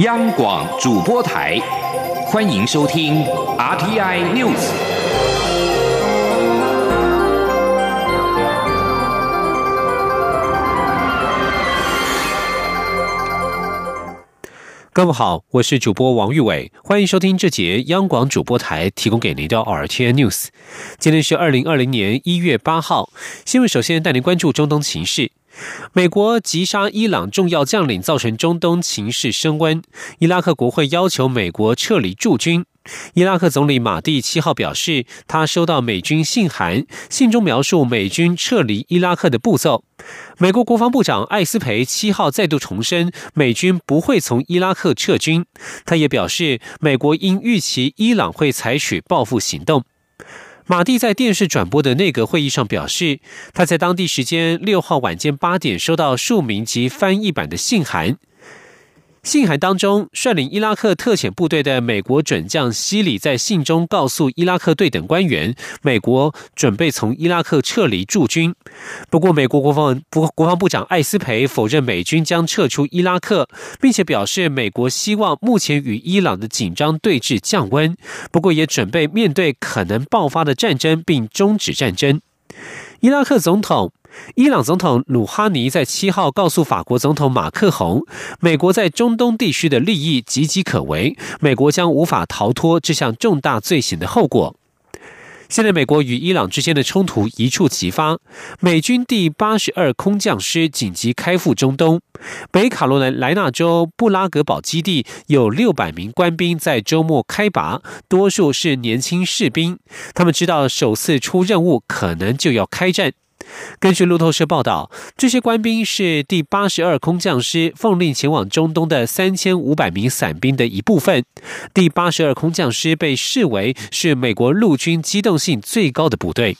央广主播台，欢迎收听 RTI News。各位好，我是主播王玉伟，欢迎收听这节央广主播台提供给您的 RTI News。今天是二零二零年一月八号，新闻首先带您关注中东情势。美国击杀伊朗重要将领，造成中东情势升温。伊拉克国会要求美国撤离驻军。伊拉克总理马蒂七号表示，他收到美军信函，信中描述美军撤离伊拉克的步骤。美国国防部长艾斯培七号再度重申，美军不会从伊拉克撤军。他也表示，美国应预期伊朗会采取报复行动。马蒂在电视转播的内阁会议上表示，他在当地时间六号晚间八点收到数名及翻译版的信函。信函当中，率领伊拉克特遣部队的美国准将西里在信中告诉伊拉克对等官员，美国准备从伊拉克撤离驻军。不过，美国国防国国防部长艾斯培否认美军将撤出伊拉克，并且表示美国希望目前与伊朗的紧张对峙降温，不过也准备面对可能爆发的战争并终止战争。伊拉克总统。伊朗总统鲁哈尼在七号告诉法国总统马克宏，美国在中东地区的利益岌岌可危，美国将无法逃脱这项重大罪行的后果。现在，美国与伊朗之间的冲突一触即发，美军第八十二空降师紧急开赴中东，北卡罗来莱纳州布拉格堡基地有六百名官兵在周末开拔，多数是年轻士兵，他们知道首次出任务可能就要开战。根据路透社报道，这些官兵是第八十二空降师奉令前往中东的三千五百名伞兵的一部分。第八十二空降师被视为是美国陆军机动性最高的部队。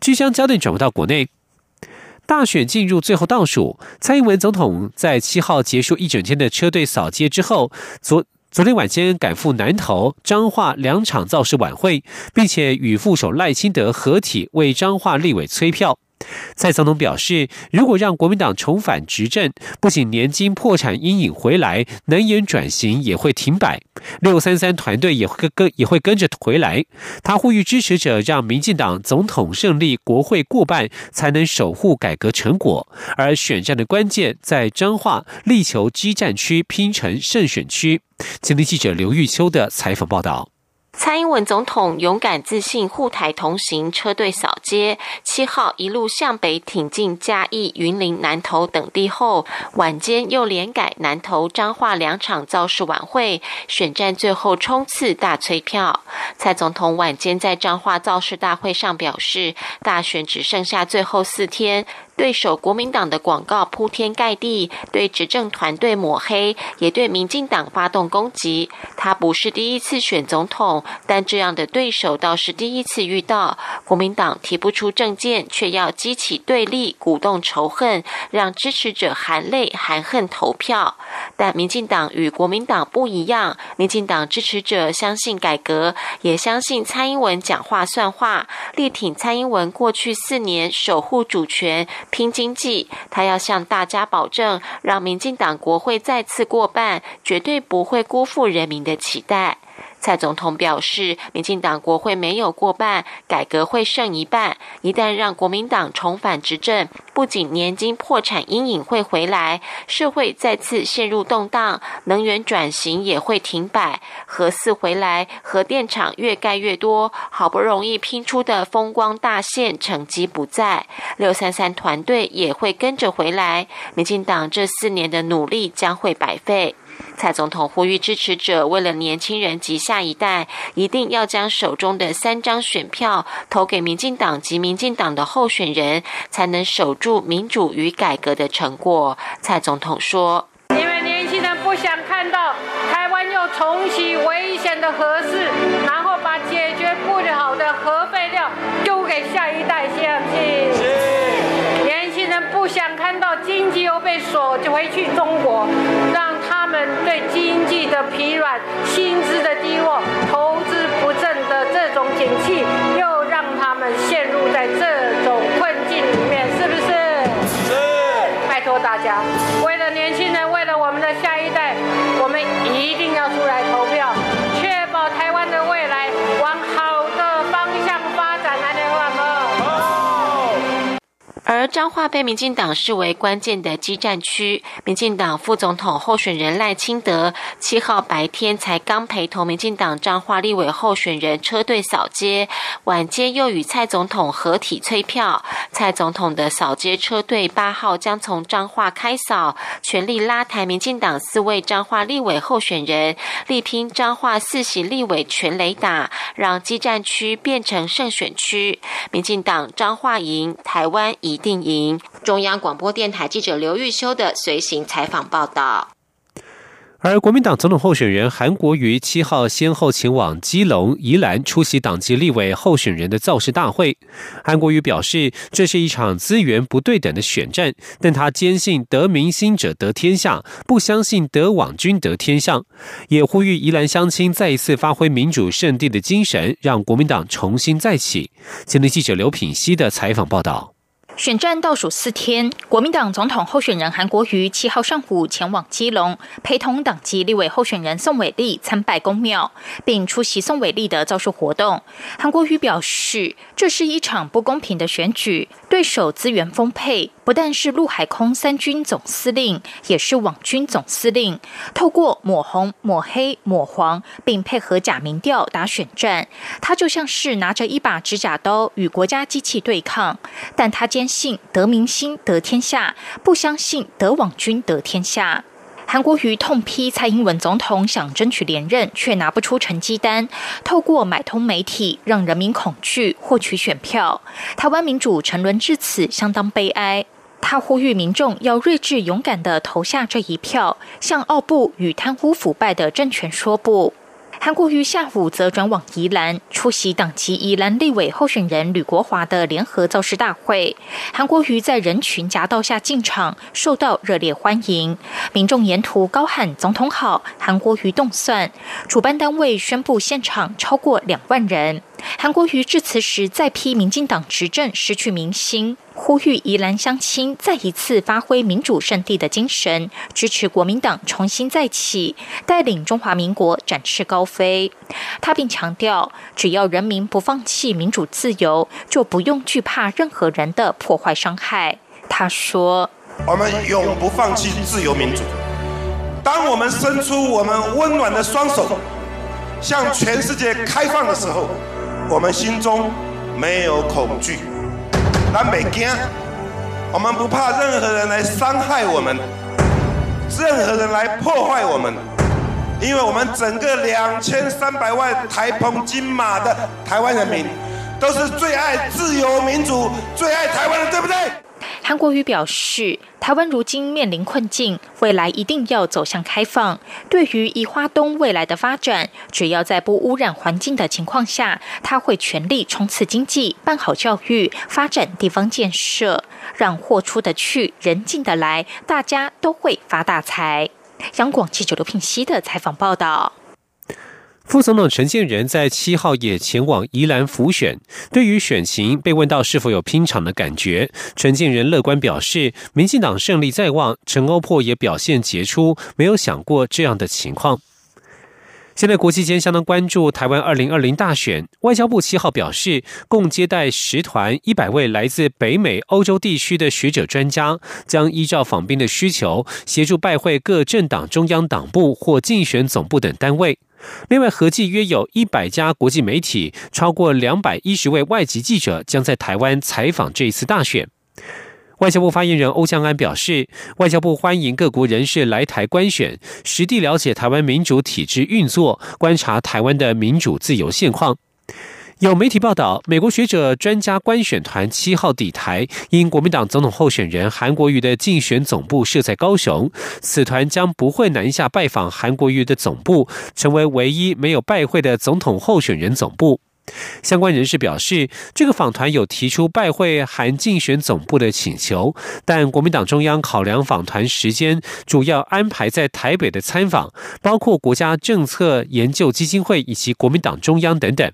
即将焦点转回到国内，大选进入最后倒数，蔡英文总统在七号结束一整天的车队扫街之后，昨。昨天晚间赶赴南投、彰化两场造势晚会，并且与副手赖清德合体为彰化立委催票。蔡总统表示，如果让国民党重返执政，不仅年金破产阴影回来，能源转型也会停摆，六三三团队也会跟也会跟着回来。他呼吁支持者让民进党总统胜利、国会过半，才能守护改革成果。而选战的关键在彰化，力求激战区拼成胜选区。今天记者刘玉秋的采访报道。蔡英文总统勇敢自信护台同行车队扫街，七号一路向北挺进嘉义、云林、南投等地后，晚间又连改南投、彰化两场造势晚会，选战最后冲刺大催票。蔡总统晚间在彰化造势大会上表示，大选只剩下最后四天。对手国民党的广告铺天盖地，对执政团队抹黑，也对民进党发动攻击。他不是第一次选总统，但这样的对手倒是第一次遇到。国民党提不出政见，却要激起对立，鼓动仇恨，让支持者含泪含恨投票。但民进党与国民党不一样，民进党支持者相信改革，也相信蔡英文讲话算话，力挺蔡英文过去四年守护主权。拼经济，他要向大家保证，让民进党国会再次过半，绝对不会辜负人民的期待。蔡总统表示，民进党国会没有过半，改革会剩一半。一旦让国民党重返执政，不仅年金破产阴影会回来，社会再次陷入动荡，能源转型也会停摆。核四回来，核电厂越盖越多，好不容易拼出的风光大线成绩不在，六三三团队也会跟着回来。民进党这四年的努力将会白费。蔡总统呼吁支持者，为了年轻人及下一代，一定要将手中的三张选票投给民进党及民进党的候选人，才能守住民主与改革的成果。蔡总统说：“因为年轻人不想看到台湾又重启危险的核试，然后把解决不了的核废料丢给下一代，相信。年轻人不想看到经济又被锁回去中国，让。”他们对经济的疲软、薪资的低落、投资不振的这种景气，又让他们陷入在这种困境里面，是不是？是。拜托大家，为了年轻人，为了我们的下一代，我们一定要出来投票，而彰化被民进党视为关键的基站区，民进党副总统候选人赖清德七号白天才刚陪同民进党彰化立委候选人车队扫街，晚间又与蔡总统合体催票。蔡总统的扫街车队八号将从彰化开扫，全力拉抬民进党四位彰化立委候选人，力拼彰化四席立委全雷打，让基站区变成胜选区。民进党彰化赢，台湾。一定赢！中央广播电台记者刘玉修的随行采访报道。而国民党总统候选人韩国瑜七号先后前往基隆、宜兰出席党籍立委候选人的造势大会。韩国瑜表示，这是一场资源不对等的选战，但他坚信得民心者得天下，不相信得网军得天下。也呼吁宜兰乡亲再一次发挥民主圣地的精神，让国民党重新再起。今天记者刘品熙的采访报道。选战倒数四天，国民党总统候选人韩国瑜七号上午前往基隆，陪同党籍立委候选人宋伟立参拜公庙，并出席宋伟立的造势活动。韩国瑜表示，这是一场不公平的选举，对手资源丰沛。不但是陆海空三军总司令，也是网军总司令。透过抹红、抹黑、抹黄，并配合假民调打选战，他就像是拿着一把指甲刀与国家机器对抗。但他坚信得民心得天下，不相信得网军得天下。韩国瑜痛批蔡英文总统想争取连任，却拿不出成绩单，透过买通媒体让人民恐惧，获取选票。台湾民主沉沦至此，相当悲哀。他呼吁民众要睿智勇敢地投下这一票，向奥布与贪污腐败的政权说不。韩国瑜下午则转往宜兰出席党籍宜兰立委候选人吕国华的联合造势大会。韩国瑜在人群夹道下进场，受到热烈欢迎。民众沿途高喊“总统好”，韩国瑜动算。主办单位宣布现场超过两万人。韩国瑜致辞时再批民进党执政失去民心。呼吁宜兰乡亲再一次发挥民主圣地的精神，支持国民党重新再起，带领中华民国展翅高飞。他并强调，只要人民不放弃民主自由，就不用惧怕任何人的破坏伤害。他说：“我们永不放弃自由民主。当我们伸出我们温暖的双手，向全世界开放的时候，我们心中没有恐惧。”南北惊，我们不怕任何人来伤害我们，任何人来破坏我们，因为我们整个两千三百万台澎金马的台湾人民，都是最爱自由民主、最爱台湾的，对不对？韩国瑜表示，台湾如今面临困境，未来一定要走向开放。对于宜花东未来的发展，只要在不污染环境的情况下，他会全力冲刺经济、办好教育、发展地方建设，让货出得去、人进得来，大家都会发大财。央广记者刘品熙的采访报道。副总统陈建仁在七号也前往宜兰辅选。对于选情，被问到是否有拼场的感觉，陈建仁乐观表示，民进党胜利在望。陈欧珀也表现杰出，没有想过这样的情况。现在国际间相当关注台湾二零二零大选。外交部七号表示，共接待十团一百位来自北美、欧洲地区的学者专家，将依照访宾的需求，协助拜会各政党中央党部或竞选总部等单位。另外，合计约有一百家国际媒体，超过两百一十位外籍记者将在台湾采访这一次大选。外交部发言人欧江安表示，外交部欢迎各国人士来台观选，实地了解台湾民主体制运作，观察台湾的民主自由现况。有媒体报道，美国学者专家观选团七号抵台，因国民党总统候选人韩国瑜的竞选总部设在高雄，此团将不会南下拜访韩国瑜的总部，成为唯一没有拜会的总统候选人总部。相关人士表示，这个访团有提出拜会韩竞选总部的请求，但国民党中央考量访团时间，主要安排在台北的参访，包括国家政策研究基金会以及国民党中央等等。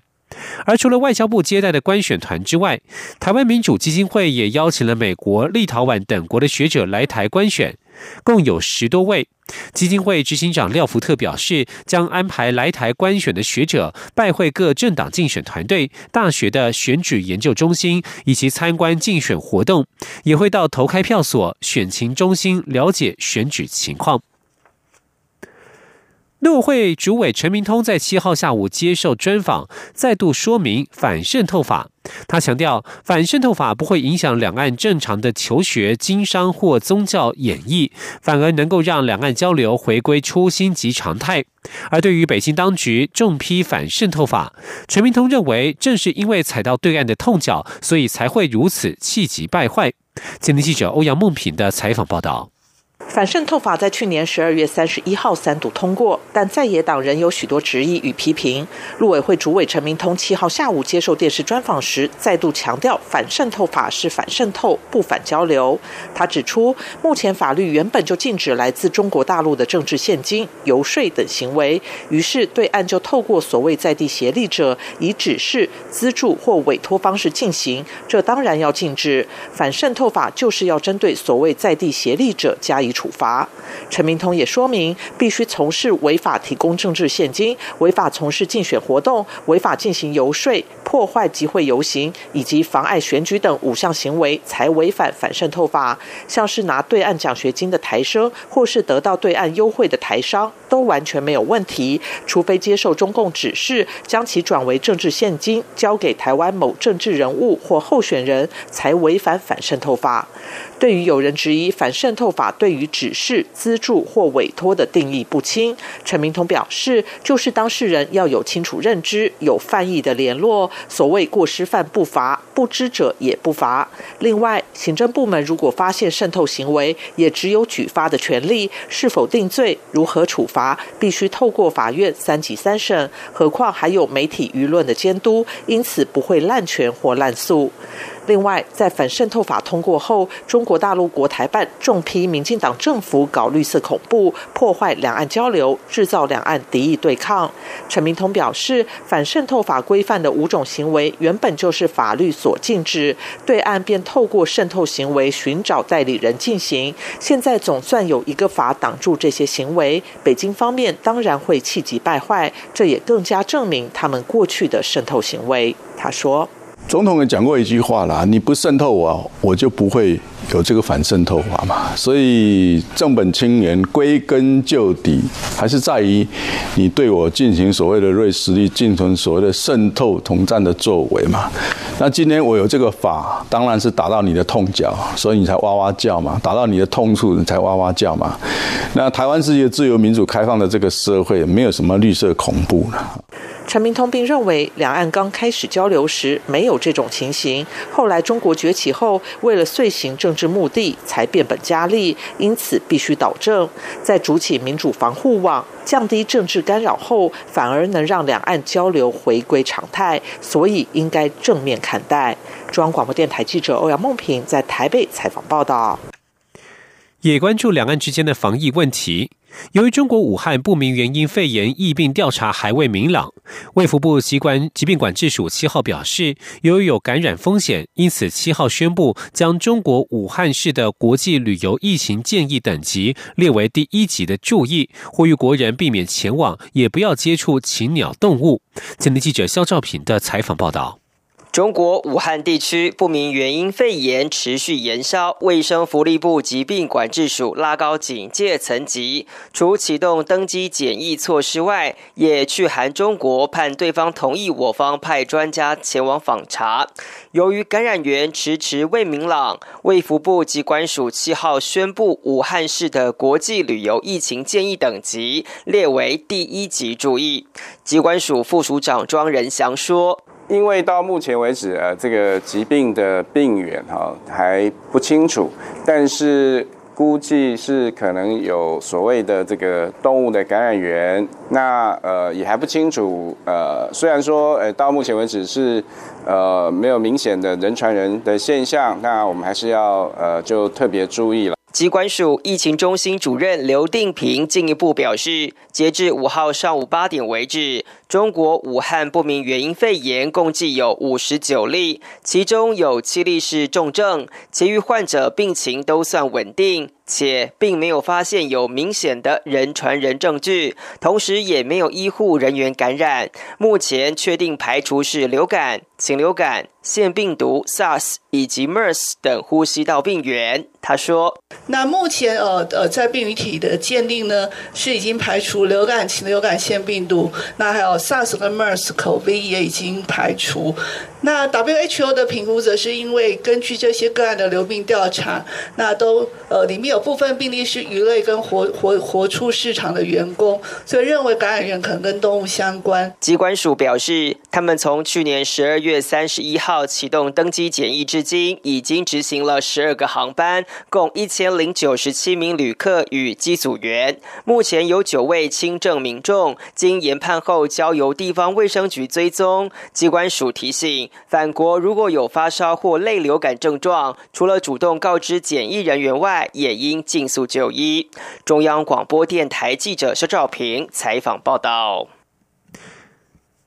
而除了外交部接待的观选团之外，台湾民主基金会也邀请了美国、立陶宛等国的学者来台观选。共有十多位。基金会执行长廖福特表示，将安排来台观选的学者拜会各政党竞选团队、大学的选举研究中心，以及参观竞选活动，也会到投开票所、选情中心了解选举情况。陆委会主委陈明通在七号下午接受专访，再度说明反渗透法。他强调，反渗透法不会影响两岸正常的求学、经商或宗教演绎，反而能够让两岸交流回归初心及常态。而对于北京当局重批反渗透法，陈明通认为，正是因为踩到对岸的痛脚，所以才会如此气急败坏。今天记者欧阳梦平的采访报道。反渗透法在去年十二月三十一号三读通过，但在野党仍有许多质疑与批评。陆委会主委陈明通七号下午接受电视专访时，再度强调反渗透法是反渗透，不反交流。他指出，目前法律原本就禁止来自中国大陆的政治现金、游说等行为，于是对岸就透过所谓在地协力者，以指示、资助或委托方式进行，这当然要禁止。反渗透法就是要针对所谓在地协力者加以。处罚。陈明通也说明，必须从事违法提供政治现金、违法从事竞选活动、违法进行游说、破坏集会游行以及妨碍选举等五项行为，才违反反渗透法。像是拿对岸奖学金的台生，或是得到对岸优惠的台商，都完全没有问题。除非接受中共指示，将其转为政治现金，交给台湾某政治人物或候选人，才违反反渗透法。对于有人质疑反渗透法对于指示、资助或委托的定义不清，陈明通表示，就是当事人要有清楚认知，有犯意的联络。所谓过失犯不罚，不知者也不罚。另外，行政部门如果发现渗透行为，也只有举发的权利，是否定罪、如何处罚，必须透过法院三级三审。何况还有媒体舆论的监督，因此不会滥权或滥诉。另外，在反渗透法通过后，中国大陆国台办重批民进党政府搞绿色恐怖、破坏两岸交流、制造两岸敌意对抗。陈明通表示，反渗透法规范的五种行为原本就是法律所禁止，对岸便透过渗透行为寻找代理人进行。现在总算有一个法挡住这些行为，北京方面当然会气急败坏，这也更加证明他们过去的渗透行为。他说。总统也讲过一句话啦，你不渗透我，我就不会有这个反渗透法嘛。所以正本清源，归根究底还是在于你对我进行所谓的瑞士力进行所谓的渗透统战的作为嘛。那今天我有这个法，当然是打到你的痛脚，所以你才哇哇叫嘛，打到你的痛处你才哇哇叫嘛。那台湾是一个自由民主开放的这个社会，没有什么绿色恐怖了。陈明通并认为，两岸刚开始交流时没有这种情形，后来中国崛起后，为了遂行政治目的，才变本加厉，因此必须导正，在筑起民主防护网，降低政治干扰后，反而能让两岸交流回归常态，所以应该正面看待。中央广播电台记者欧阳梦平在台北采访报道。也关注两岸之间的防疫问题。由于中国武汉不明原因肺炎疫病调查还未明朗，卫福部机关疾病管制署七号表示，由于有感染风险，因此七号宣布将中国武汉市的国际旅游疫情建议等级列为第一级的注意，呼吁国人避免前往，也不要接触禽鸟动物。今天记者肖兆平的采访报道。中国武汉地区不明原因肺炎持续延烧，卫生福利部疾病管制署拉高警戒层级，除启动登机检疫措施外，也去函中国，盼对方同意我方派专家前往访查。由于感染源迟迟未明朗，卫福部机关署七号宣布，武汉市的国际旅游疫情建议等级列为第一级注意。机关署副署长庄仁祥说。因为到目前为止，呃，这个疾病的病源哈还不清楚，但是估计是可能有所谓的这个动物的感染源，那呃也还不清楚，呃，虽然说呃到目前为止是呃没有明显的人传人的现象，那我们还是要呃就特别注意了。机关署疫情中心主任刘定平进一步表示，截至五号上午八点为止，中国武汉不明原因肺炎共计有五十九例，其中有七例是重症，其余患者病情都算稳定。且并没有发现有明显的人传人证据，同时也没有医护人员感染。目前确定排除是流感、禽流感。腺病毒、SARS 以及 MERS 等呼吸道病原，他说：“那目前呃呃，在病原体的鉴定呢，是已经排除流感、禽流感、腺病毒，那还有 SARS 跟 MERS 口鼻也已经排除。那 WHO 的评估则是因为根据这些个案的流病调查，那都呃里面有部分病例是鱼类跟活活活畜市场的员工，所以认为感染源可能跟动物相关。”机关署表示，他们从去年十二月三十一号。启动登机检疫至今，已经执行了十二个航班，共一千零九十七名旅客与机组员。目前有九位轻症民众，经研判后交由地方卫生局追踪。机关署提醒，返国如果有发烧或类流感症状，除了主动告知检疫人员外，也应尽速就医。中央广播电台记者肖兆平采访报道。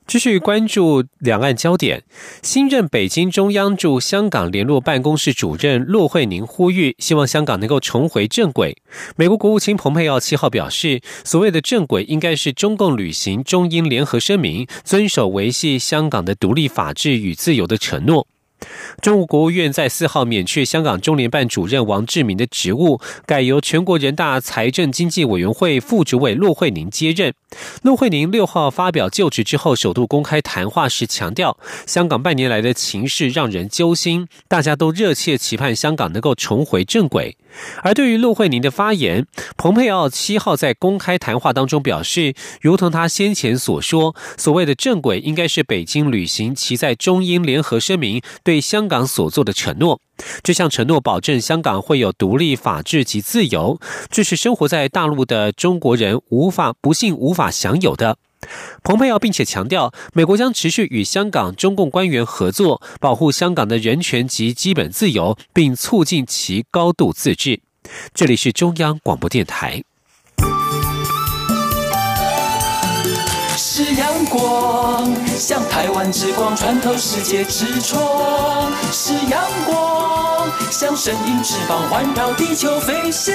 继续关注两岸焦点，新任北京中央驻香港联络办公室主任骆惠宁呼吁，希望香港能够重回正轨。美国国务卿蓬佩奥七号表示，所谓的正轨应该是中共履行中英联合声明，遵守维系香港的独立、法治与自由的承诺。中国国务院在四号免去香港中联办主任王志民的职务，改由全国人大财政经济委员会副主委陆慧宁接任。陆慧宁六号发表就职之后首度公开谈话时强调，香港半年来的情势让人揪心，大家都热切期盼香港能够重回正轨。而对于陆惠宁的发言，蓬佩奥七号在公开谈话当中表示，如同他先前所说，所谓的正轨应该是北京履行其在中英联合声明对香港所做的承诺。这项承诺保证香港会有独立、法治及自由，这是生活在大陆的中国人无法不幸无法享有的。蓬佩奥并且强调，美国将持续与香港中共官员合作，保护香港的人权及基本自由，并促进其高度自治。这里是中央广播电台。是阳光，像台湾之光穿透世界之窗；是阳光，像神鹰翅膀环绕地球飞翔。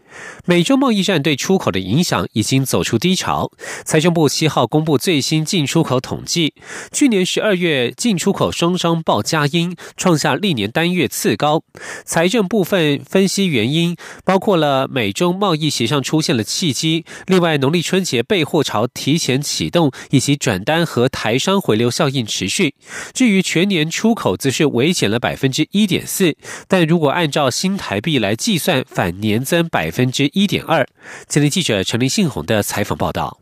美洲贸易战对出口的影响已经走出低潮。财政部七号公布最新进出口统计，去年十二月进出口双双报佳音，创下历年单月次高。财政部分分析原因，包括了美中贸易协商出现了契机，另外农历春节备货潮提前启动，以及转单和台商回流效应持续。至于全年出口，则是微减了百分之一点四，但如果按照新台币来计算，反年增百分。分之一点二。今天记者陈林信宏的采访报道。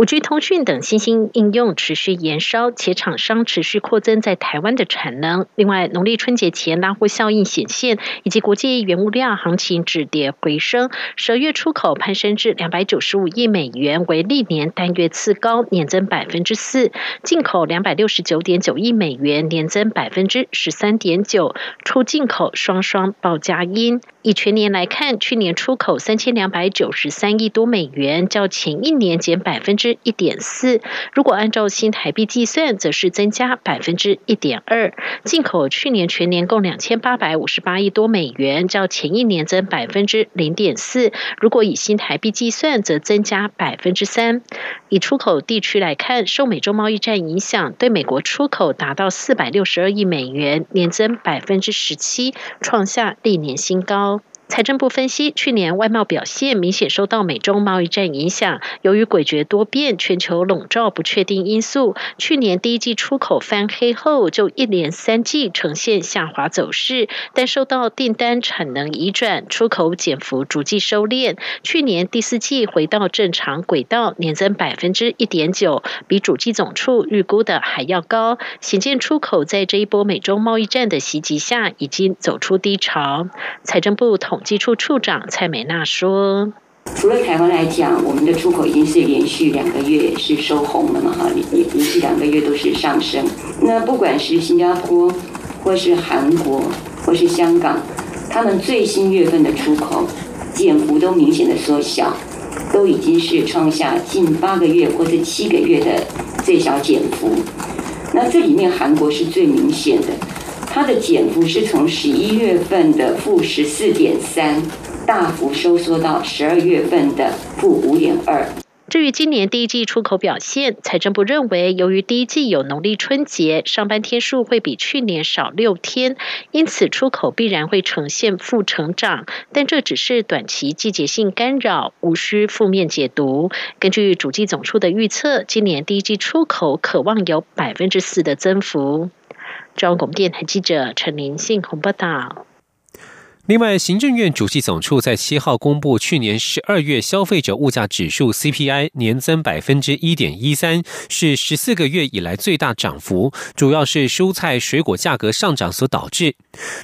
五 G 通讯等新兴应用持续延烧，且厂商持续扩增在台湾的产能。另外，农历春节前拉货效应显现，以及国际原物料行情止跌回升，十月出口攀升至两百九十五亿美元，为历年单月次高，年增百分之四；进口两百六十九点九亿美元，年增百分之十三点九，出进口双双报佳音。以全年来看，去年出口三千两百九十三亿多美元，较前一年减百分之。一点四，如果按照新台币计算，则是增加百分之一点二。进口去年全年共两千八百五十八亿多美元，较前一年增百分之零点四。如果以新台币计算，则增加百分之三。以出口地区来看，受美洲贸易战影响，对美国出口达到四百六十二亿美元，年增百分之十七，创下历年新高。财政部分析，去年外贸表现明显受到美中贸易战影响。由于诡谲多变、全球笼罩不确定因素，去年第一季出口翻黑后，就一连三季呈现下滑走势。但受到订单产能移转，出口减幅逐季收敛。去年第四季回到正常轨道，年增百分之一点九，比主计总处预估的还要高。显见出口在这一波美中贸易战的袭击下，已经走出低潮。财政部统。基处处长蔡美娜说：“除了台湾来讲，我们的出口已经是连续两个月是收红了嘛，哈，连连续两个月都是上升。那不管是新加坡，或是韩国，或是香港，他们最新月份的出口减幅都明显的缩小，都已经是创下近八个月或者七个月的最小减幅。那这里面韩国是最明显的，它的减幅是从十一月份的负十四点三，大幅收缩到十二月份的负五点二。至于今年第一季出口表现，财政部认为，由于第一季有农历春节，上班天数会比去年少六天，因此出口必然会呈现负成长。但这只是短期季节性干扰，无需负面解读。根据主计总处的预测，今年第一季出口可望有百分之四的增幅。中央广电台记者陈林信鸿报道。另外，行政院主计总处在七号公布去年十二月消费者物价指数 CPI 年增百分之一点一三，是十四个月以来最大涨幅，主要是蔬菜水果价格上涨所导致。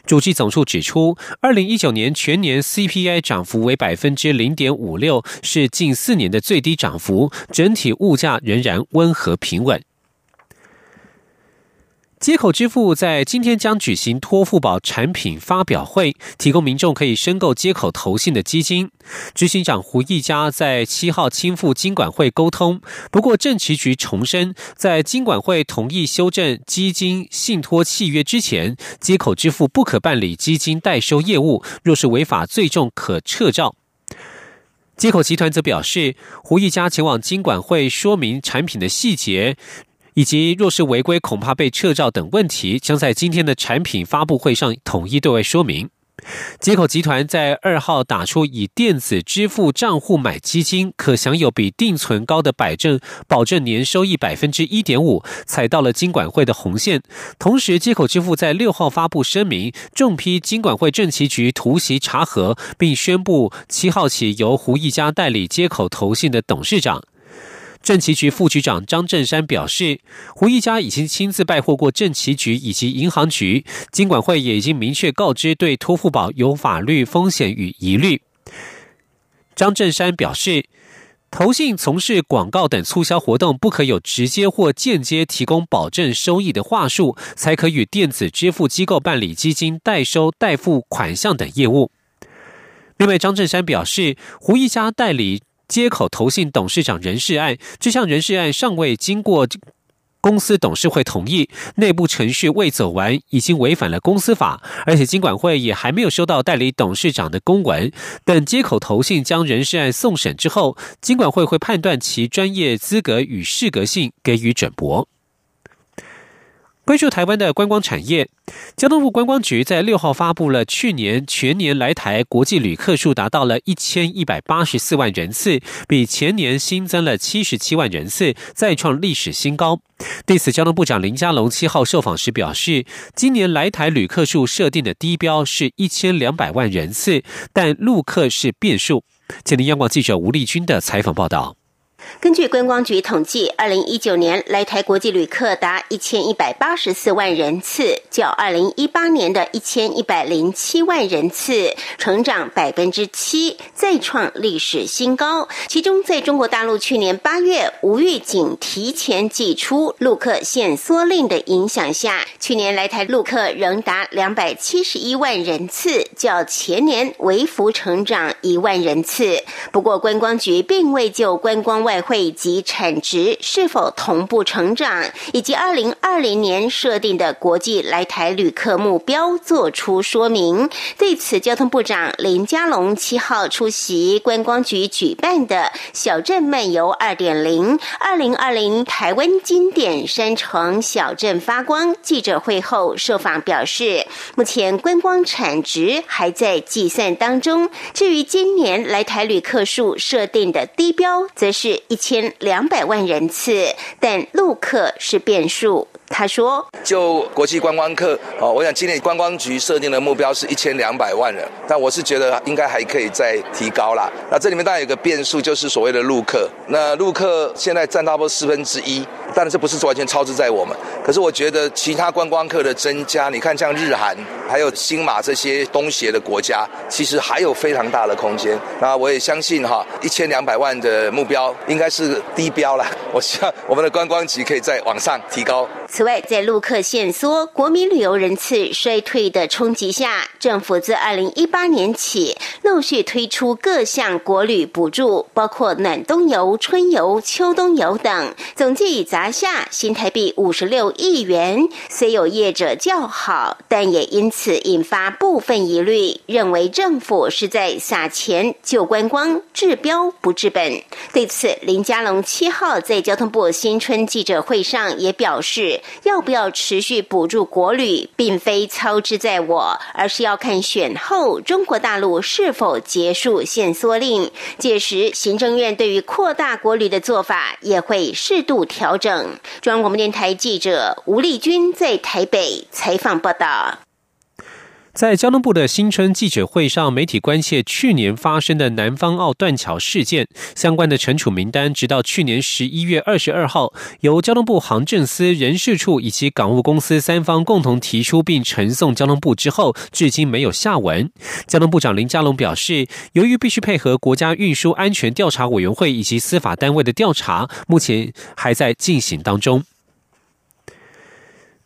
主计总处指出，二零一九年全年 CPI 涨幅为百分之零点五六，是近四年的最低涨幅，整体物价仍然温和平稳。接口支付在今天将举行托付宝产品发表会，提供民众可以申购接口投信的基金。执行长胡义家在七号亲赴金管会沟通，不过政企局重申，在金管会同意修正基金信托契约之前，接口支付不可办理基金代收业务，若是违法，最重可撤照。接口集团则表示，胡义家前往金管会说明产品的细节。以及若是违规，恐怕被撤照等问题，将在今天的产品发布会上统一对外说明。接口集团在二号打出以电子支付账户买基金，可享有比定存高的百证保证年收益百分之一点五，踩到了金管会的红线。同时，接口支付在六号发布声明，重批金管会政企局突袭查核，并宣布七号起由胡一家代理接口投信的董事长。政企局副局长张振山表示，胡一家已经亲自拜货过政企局以及银行局，金管会也已经明确告知对托付宝有法律风险与疑虑。张振山表示，投信从事广告等促销活动，不可有直接或间接提供保证收益的话术，才可与电子支付机构办理基金代收代付款项等业务。另外，张振山表示，胡一家代理。接口投信董事长人事案，这项人事案尚未经过公司董事会同意，内部程序未走完，已经违反了公司法，而且金管会也还没有收到代理董事长的公文。等接口投信将人事案送审之后，金管会会判断其专业资格与适格性，给予准驳。关注台湾的观光产业，交通部观光局在六号发布了去年全年来台国际旅客数达到了一千一百八十四万人次，比前年新增了七十七万人次，再创历史新高。对此，交通部长林佳龙七号受访时表示，今年来台旅客数设定的低标是一千两百万人次，但陆客是变数。请听央广记者吴丽君的采访报道。根据观光局统计，二零一九年来台国际旅客达一千一百八十四万人次，较二零一八年的一千一百零七万人次成长百分之七，再创历史新高。其中，在中国大陆去年八月无预警提前寄出陆客限缩令的影响下，去年来台陆客仍达两百七十一万人次，较前年微幅成长一万人次。不过，观光局并未就观光外汇及产值是否同步成长，以及二零二零年设定的国际来台旅客目标作出说明。对此，交通部长林佳龙七号出席观光局举办的“小镇漫游二点零”二零二零台湾经典山城小镇发光记者会后受访表示，目前观光产值还在计算当中。至于今年来台旅客数设定的低标，则是。一千两百万人次，但陆客是变数。他说：“就国际观光客哦，我想今年观光局设定的目标是一千两百万人，但我是觉得应该还可以再提高啦。那这里面当然有个变数，就是所谓的陆客。那陆客现在占差不多四分之一，当然这不是完全超支在我们。可是我觉得其他观光客的增加，你看像日韩还有新马这些东协的国家，其实还有非常大的空间。那我也相信哈，一千两百万的目标应该是低标了。我希望我们的观光局可以再往上提高。”此外，在陆客限缩、国民旅游人次衰退的冲击下，政府自二零一八年起陆续推出各项国旅补助，包括暖冬游、春游、秋冬游等，总计已砸下新台币五十六亿元。虽有业者叫好，但也因此引发部分疑虑，认为政府是在撒钱救观光，治标不治本。对此，林佳龙七号在交通部新春记者会上也表示。要不要持续补助国旅，并非操之在我，而是要看选后中国大陆是否结束限缩令。届时，行政院对于扩大国旅的做法也会适度调整。中央广播电台记者吴丽君在台北采访报道。在交通部的新春记者会上，媒体关切去年发生的南方澳断桥事件相关的惩处名单，直到去年十一月二十二号，由交通部行政司、人事处以及港务公司三方共同提出并呈送交通部之后，至今没有下文。交通部长林佳龙表示，由于必须配合国家运输安全调查委员会以及司法单位的调查，目前还在进行当中。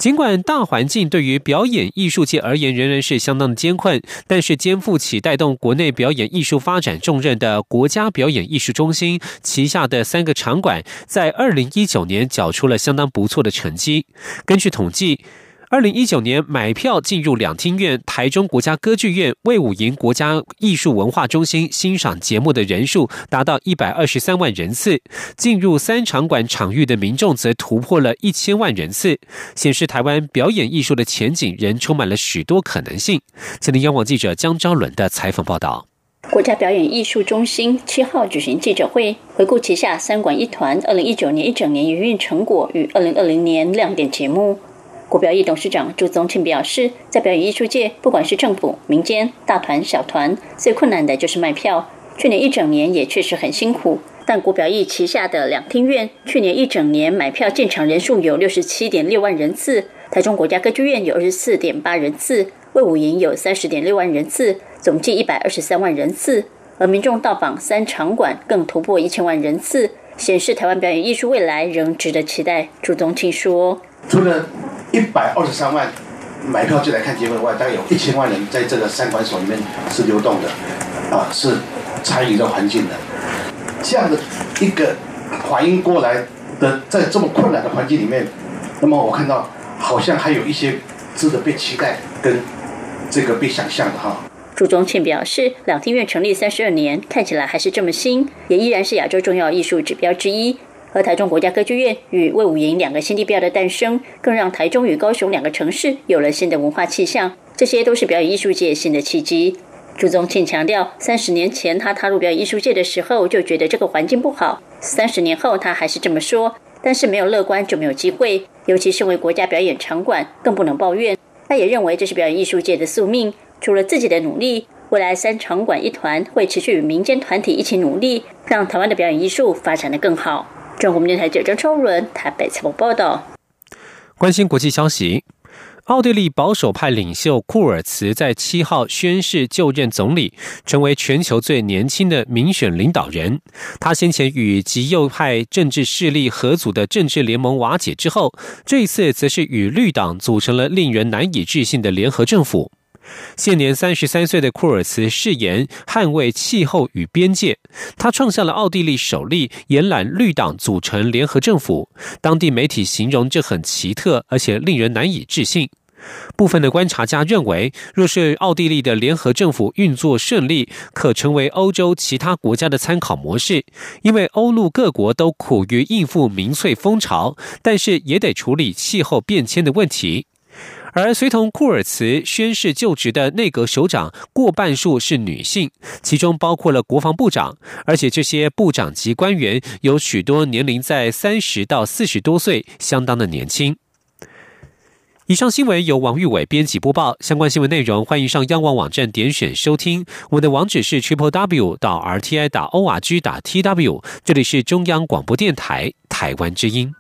尽管大环境对于表演艺术界而言仍然是相当的艰困，但是肩负起带动国内表演艺术发展重任的国家表演艺术中心旗下的三个场馆，在二零一九年缴出了相当不错的成绩。根据统计。二零一九年买票进入两厅院、台中国家歌剧院、魏武营国家艺术文化中心欣赏节目的人数达到一百二十三万人次，进入三场馆场域的民众则突破了一千万人次，显示台湾表演艺术的前景仍充满了许多可能性。今天央广记者江昭伦的采访报道。国家表演艺术中心七号举行记者会，回顾旗下三馆一团二零一九年一整年营运成果与二零二零年亮点节目。国表艺董事长朱宗庆表示，在表演艺术界，不管是政府、民间、大团、小团，最困难的就是卖票。去年一整年也确实很辛苦，但国表艺旗下的两厅院去年一整年买票进场人数有六十七点六万人次，台中国家歌剧院有二十四点八人次，魏武营有三十点六万人次，总计一百二十三万人次。而民众到访三场馆更突破一千万人次，显示台湾表演艺术未来仍值得期待。朱宗庆说：“除了一百二十三万买票进来看结婚的外，大概有一千万人在这个三馆所里面是流动的，啊，是参与这环境的。这样的一个反应过来的，在这么困难的环境里面，那么我看到好像还有一些值得被期待跟这个被想象的哈。朱宗庆表示，两厅院成立三十二年，看起来还是这么新，也依然是亚洲重要艺术指标之一。和台中国家歌剧院与魏武营两个新地标的诞生，更让台中与高雄两个城市有了新的文化气象。这些都是表演艺术界新的契机。朱宗庆强调，三十年前他踏入表演艺术界的时候，就觉得这个环境不好。三十年后，他还是这么说。但是没有乐观就没有机会，尤其身为国家表演场馆，更不能抱怨。他也认为这是表演艺术界的宿命。除了自己的努力，未来三场馆一团会持续与民间团体一起努力，让台湾的表演艺术发展的更好。中国电台记者张超伦台北采访报道。关心国际消息，奥地利保守派领袖库尔茨在七号宣誓就任总理，成为全球最年轻的民选领导人。他先前与极右派政治势力合组的政治联盟瓦解之后，这一次则是与绿党组成了令人难以置信的联合政府。现年三十三岁的库尔茨誓言捍卫气候与边界，他创下了奥地利首例延揽绿党组成联合政府。当地媒体形容这很奇特，而且令人难以置信。部分的观察家认为，若是奥地利的联合政府运作顺利，可成为欧洲其他国家的参考模式，因为欧陆各国都苦于应付民粹风潮，但是也得处理气候变迁的问题。而随同库尔茨宣誓就职的内阁首长过半数是女性，其中包括了国防部长，而且这些部长级官员有许多年龄在三十到四十多岁，相当的年轻。以上新闻由王玉伟编辑播报，相关新闻内容欢迎上央广网站点选收听。我们的网址是 triple w 到 r t i 打 o r g 打 t w，这里是中央广播电台台湾之音。